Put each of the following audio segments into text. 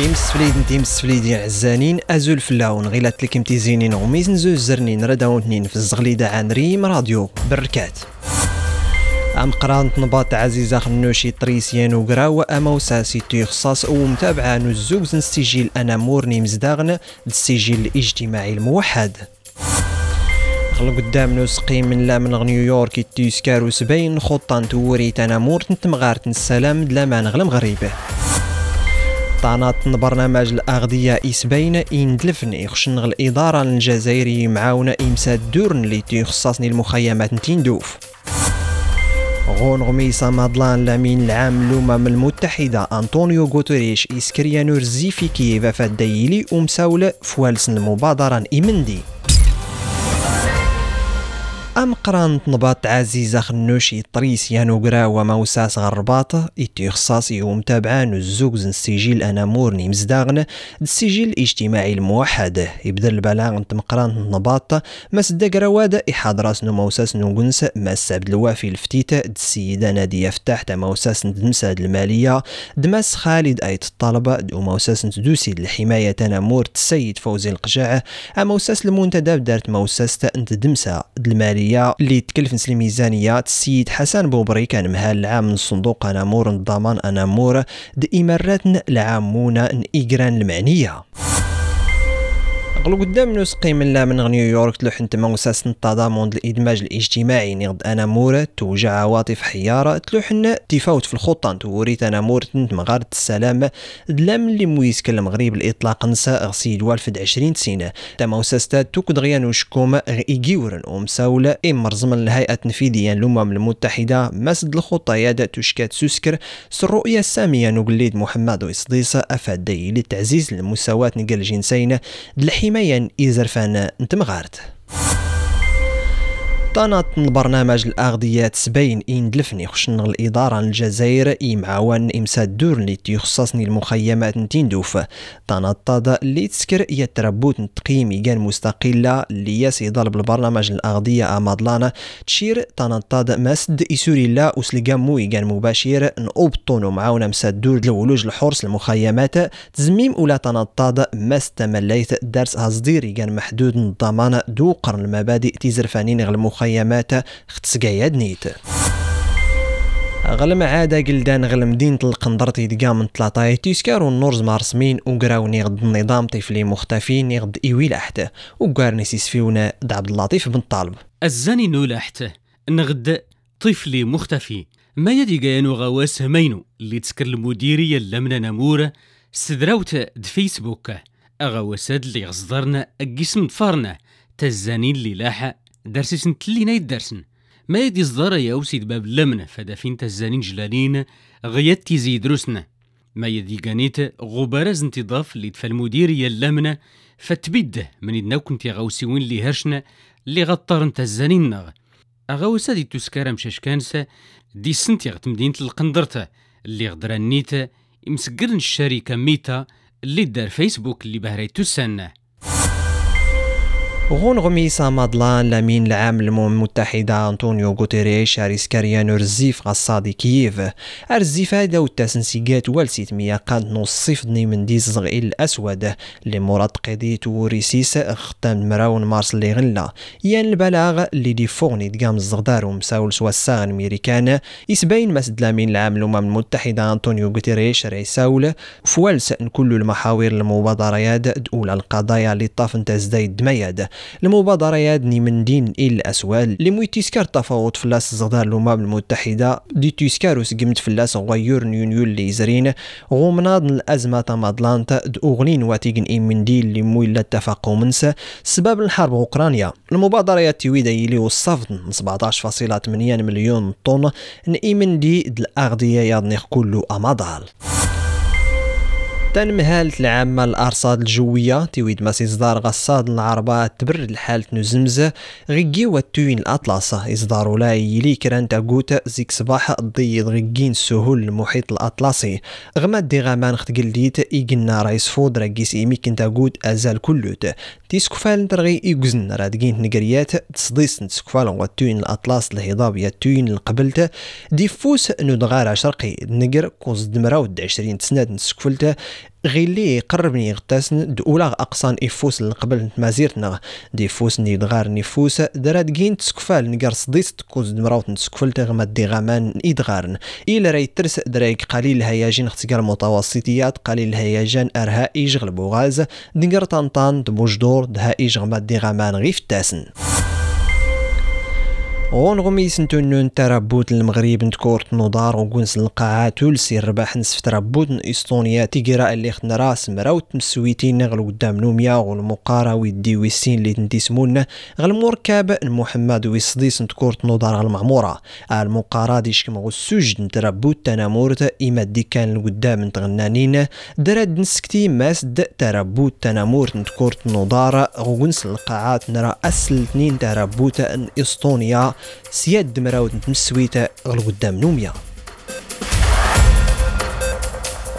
إمس فليدين عزانين أزول فلاون غيلات لك امتزينين غميز نزوز زرنين رداون في الزغليدة عن ريم راديو بركات. أم قران نباط عزيزة خنوشي طريسيان وقراو أما وساسي تيخصاص ومتابعة نزوز نستيجيل أنا مورني مزداغن السجل الاجتماعي الموحد. غلو قدام نسقي من لا من نيويورك تيسكارو سبين خطان توري تنامور تنتمغارت السلام دلامان غلم غريبه. طانات برنامج الأغذية إسبين إن دلفن يخشن الإدارة الجزائري معاونة إمساد دورن اللي تيخصصني المخيمات نتيندوف غون غميسة مادلان الأمين العام للأمم المتحدة. أنطونيو غوتوريش إسكريانور زيفي كييف فالدايلي ومساولة فوالسن المبادرة إمندي أم قران نبات عزيزة خنوشي طريس يانو قراوة موساس غرباطة إتي خصاصي ومتابعان الزوز السجل أنا مورني مزداغن السجل الاجتماعي الموحد. يبدا البلاغ نتمقران نباط مسد قراوادة إحاضراس نو موساس نوغنس ماس عبد الوافي الفتيتة السيدة نادية فتاح تا موساس ندمساد المالية دماس خالد أيت الطلبة دو موساس ندوسي الحماية تنامور السيد فوزي القجاع موساس المنتدى دارت موساس تدمسا المالية المالية اللي تكلف نسل الميزانية السيد حسن بوبري كان مهال العام من صندوق أنامور الضمان أنامور دي إمارات العامون إيجران المعنية. غلو قدام نسقي من لا من نيويورك تلوح انت موساس التضامن الإدماج الاجتماعي نغد أنا مورة توجع عواطف حيارة تلوح إن تفاوت في الخطة توريت أنا مورة مغارة السلام دلام اللي مويس كلم غريب الإطلاق نساء غسيد والفد عشرين سنة. تا موساستا توك دغيان وشكوم ايجيورن ومساولة أم مرزم الهيئة التنفيذية للأمم المتحدة. مسد الخطة يادا تشكات سوسكر. الرؤية السامية نقليد محمد وإصديس أفاد لتعزيز المساواة نقل الجنسين دلحي حمايا إيزرفان نتمغارت. طانت البرنامج الأغذية سبين إن دلفني خشن الإدارة الجزائر إمعوان إمساد دور اللي تيخصصني المخيمات نتندوف طاد اللي تسكر يتربوت تقييم كان مستقلة اللي يسيضل بالبرنامج الأغذية أمادلانا تشير طانت طاد مسد إسوري لا أسلقامو كان مباشر نأبطون معاونا مساد دور لولوج الحرس المخيمات تزميم ولا طانت طاد ما استمليت درس هزديري كان محدود الضمان دو قرن المبادئ تيزرفانين غير ختسقايا دنيت غلم عادة قلدان غل مدينة القندرتي دقا من تلاطاي تيسكارو النورز مارسمين وقراو نيغد النظام طفلي مختفي نيغد إيوي لحت وقار نسيس فيونا عبد اللطيف بن طالب. الزاني نولحت نغد طفلي مختفي. ما يدي قيانو غواس همينو اللي تسكر المديرية اللمنا نمورة استدراوت دفيسبوك أغواساد اللي غصدرنا قسم دفارنا تزانين اللي لاحة درسسن تلينا يدرسن ما يدي صدارة يا وسيد باب لمنة فدافين تزانين جلالين غيات تيزي دروسنا ما يدي قانيت غبارز انتضاف اللي تفا المديرية اللمنة فتبده من يدناو كنتي غاوسيوين اللي هرشنا اللي غطار انت الزانين نغ أغاوسا دي تسكارا مشاشكانسا دي سنتي مدينة القندرتا اللي غدرانيتا مسقرن الشركة ميتا اللي دار فيسبوك اللي بهريتو السنة غون غميسة مادلان الأمين العام للأمم المتحدة أنطونيو غوتيريش أريسكاريانو رزيف غصادي كييف. أرزيف هذا والتاسنسيقات والسيت ميا قاد نص صفدني من ديز زغئيل الأسود. اللي مراد قضيت وريسيس ختام مراون مارس اللي غلا يان البلاغ اللي دي فوغني دقام الزغدار ومساول سوا الساغن ميريكان يسبين مسد الأمين العام للأمم المتحدة أنطونيو غوتيريش ريساول فوالس كل المحاور المبادرات أولى القضايا اللي طافن تزدايد دمياد المبادرة ني من دين إلى الأسوال مو تيسكار تفاوض فلاس زغدار الأمم المتحدة. دي تيسكارو سقمت فلاس غيور نيونيو اللي زرين. غومناض الأزمة مادلانتا دأغنين واتيغن إي من دين اللي مو إلا اتفاقوا منسا سبب الحرب أوكرانيا. المبادرة تيويدا يلي وصفت 17.8 مليون طن. من دي الأغذية يضنخ كله أمادال تنمهالة العامة الأرصاد الجوية تيويد ماسي إصدار غصاد العربة تبرد الحالة نزمزة غيكي والتوين الأطلسة إصدار لا يلي كران تاقوت زيك صباح ضيض غيكين سهول المحيط الأطلسي. غما دي غامان ختقلديت إيقنا رايس فود راكيس إيمي كنت أزال كلوت. تيسكفال نترغي إيقزن رادقين نقريات تصديس نتسكفال الأطلس الهضاب يا التوين القبلت. ديفوس ندغار شرقي نقر كوز دمراود عشرين سنة نتسكفلت غير لي قربني غتاسن دولا أقصان إفوس قبل مازيرتنا دي فوس ني دغار نفوس درات كين تسكفال نقر صديس تكوز دمراوت نسكفل تغما دي غامان ادغارن إلى راي ترس درايك قليل الهياجين اختكار متوسطيات قليل الهياجان أرها يجغل بوغاز نقر طنطان دبوجدور دها يجغما دي غامان غيف تاسن غونغمي سنتونون تربوت المغرب نتكورت نودار وكونس القاعات تولسي الرباح نسف تربوت إستونيا تيقرا اللي ختنا راس مراوت مسويتين نغلو قدام نوميا والمقارا ويدي ويسين اللي تنتسمون غل مركب محمد ويصديس نتكورت غل المعمورة المقارا ديش كما السجد نتربوت تنامورت إما دي كان القدام نتغنانين دراد نسكتي ماسد تربوت تنامورت نتكورت نودار غونس القاعات نرى أسل تنين تربوت إستونيا. سياد دمراود نتمسويتا غل قدام نوميا.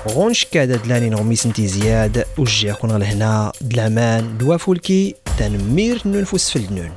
غونش كادا دلاني نغمي سنتي زياد وجي كون لهنا دلامان دوا فولكي تنمير ننفس في النون